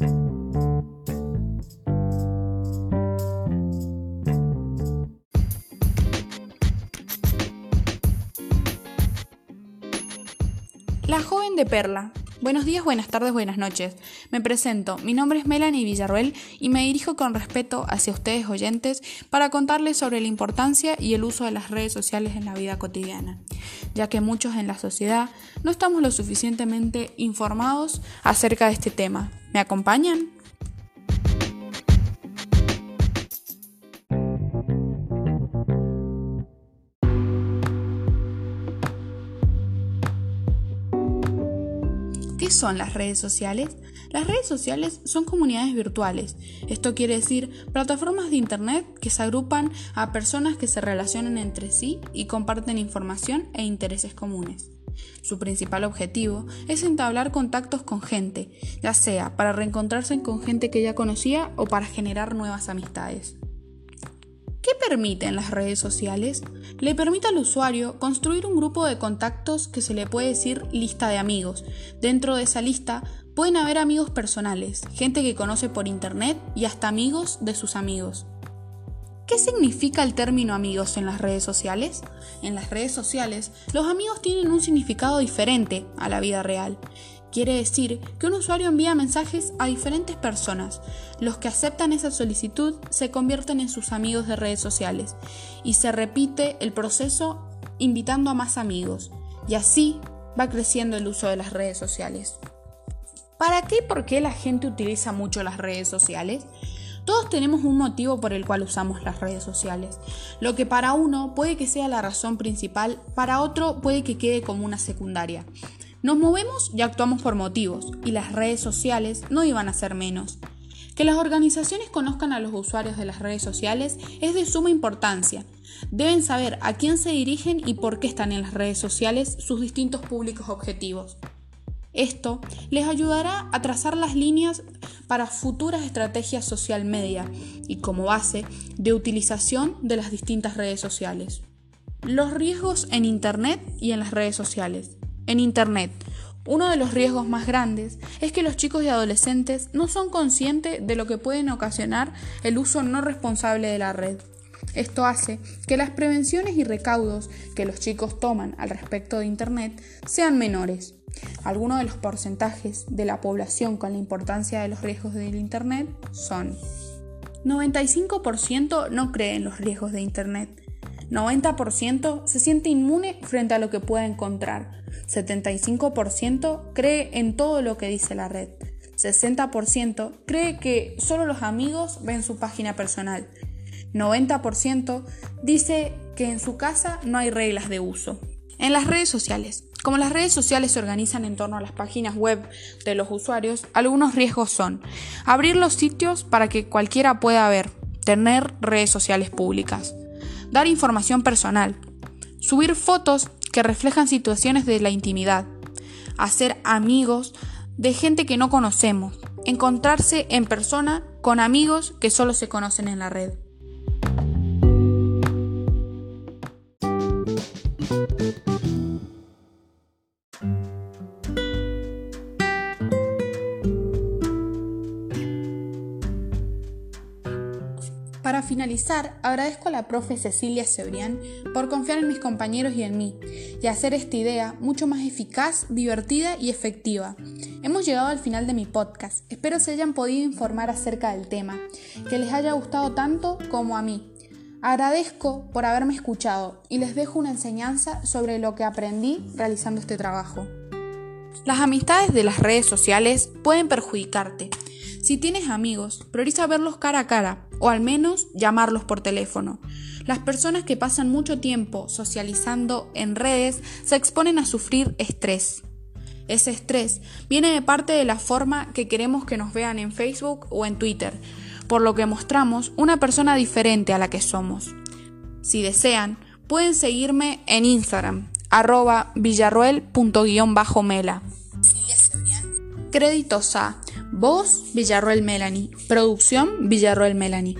La joven de Perla. Buenos días, buenas tardes, buenas noches. Me presento, mi nombre es Melanie Villarruel y me dirijo con respeto hacia ustedes oyentes para contarles sobre la importancia y el uso de las redes sociales en la vida cotidiana, ya que muchos en la sociedad no estamos lo suficientemente informados acerca de este tema. ¿Me acompañan? ¿Qué son las redes sociales? Las redes sociales son comunidades virtuales. Esto quiere decir plataformas de Internet que se agrupan a personas que se relacionan entre sí y comparten información e intereses comunes. Su principal objetivo es entablar contactos con gente, ya sea para reencontrarse con gente que ya conocía o para generar nuevas amistades. ¿Qué permiten las redes sociales? Le permite al usuario construir un grupo de contactos que se le puede decir lista de amigos. Dentro de esa lista pueden haber amigos personales, gente que conoce por internet y hasta amigos de sus amigos. ¿Qué significa el término amigos en las redes sociales? En las redes sociales, los amigos tienen un significado diferente a la vida real. Quiere decir que un usuario envía mensajes a diferentes personas. Los que aceptan esa solicitud se convierten en sus amigos de redes sociales y se repite el proceso invitando a más amigos. Y así va creciendo el uso de las redes sociales. ¿Para qué y por qué la gente utiliza mucho las redes sociales? Todos tenemos un motivo por el cual usamos las redes sociales. Lo que para uno puede que sea la razón principal, para otro puede que quede como una secundaria. Nos movemos y actuamos por motivos, y las redes sociales no iban a ser menos. Que las organizaciones conozcan a los usuarios de las redes sociales es de suma importancia. Deben saber a quién se dirigen y por qué están en las redes sociales sus distintos públicos objetivos. Esto les ayudará a trazar las líneas para futuras estrategias social media y como base de utilización de las distintas redes sociales. Los riesgos en Internet y en las redes sociales. En Internet, uno de los riesgos más grandes es que los chicos y adolescentes no son conscientes de lo que pueden ocasionar el uso no responsable de la red. Esto hace que las prevenciones y recaudos que los chicos toman al respecto de Internet sean menores. Algunos de los porcentajes de la población con la importancia de los riesgos del Internet son 95% no cree en los riesgos de Internet, 90% se siente inmune frente a lo que pueda encontrar. 75% cree en todo lo que dice la red. 60% cree que solo los amigos ven su página personal. 90% dice que en su casa no hay reglas de uso. En las redes sociales. Como las redes sociales se organizan en torno a las páginas web de los usuarios, algunos riesgos son abrir los sitios para que cualquiera pueda ver, tener redes sociales públicas, dar información personal, subir fotos que reflejan situaciones de la intimidad, hacer amigos de gente que no conocemos, encontrarse en persona con amigos que solo se conocen en la red. Para finalizar, agradezco a la profe Cecilia Cebrián por confiar en mis compañeros y en mí, y hacer esta idea mucho más eficaz, divertida y efectiva. Hemos llegado al final de mi podcast. Espero se hayan podido informar acerca del tema, que les haya gustado tanto como a mí. Agradezco por haberme escuchado y les dejo una enseñanza sobre lo que aprendí realizando este trabajo. Las amistades de las redes sociales pueden perjudicarte. Si tienes amigos, prioriza verlos cara a cara o al menos llamarlos por teléfono. Las personas que pasan mucho tiempo socializando en redes se exponen a sufrir estrés. Ese estrés viene de parte de la forma que queremos que nos vean en Facebook o en Twitter, por lo que mostramos una persona diferente a la que somos. Si desean, pueden seguirme en Instagram, arroba villarruel.mela. Créditos a Voz Villarroel Melanie. Producción Villarroel Melanie.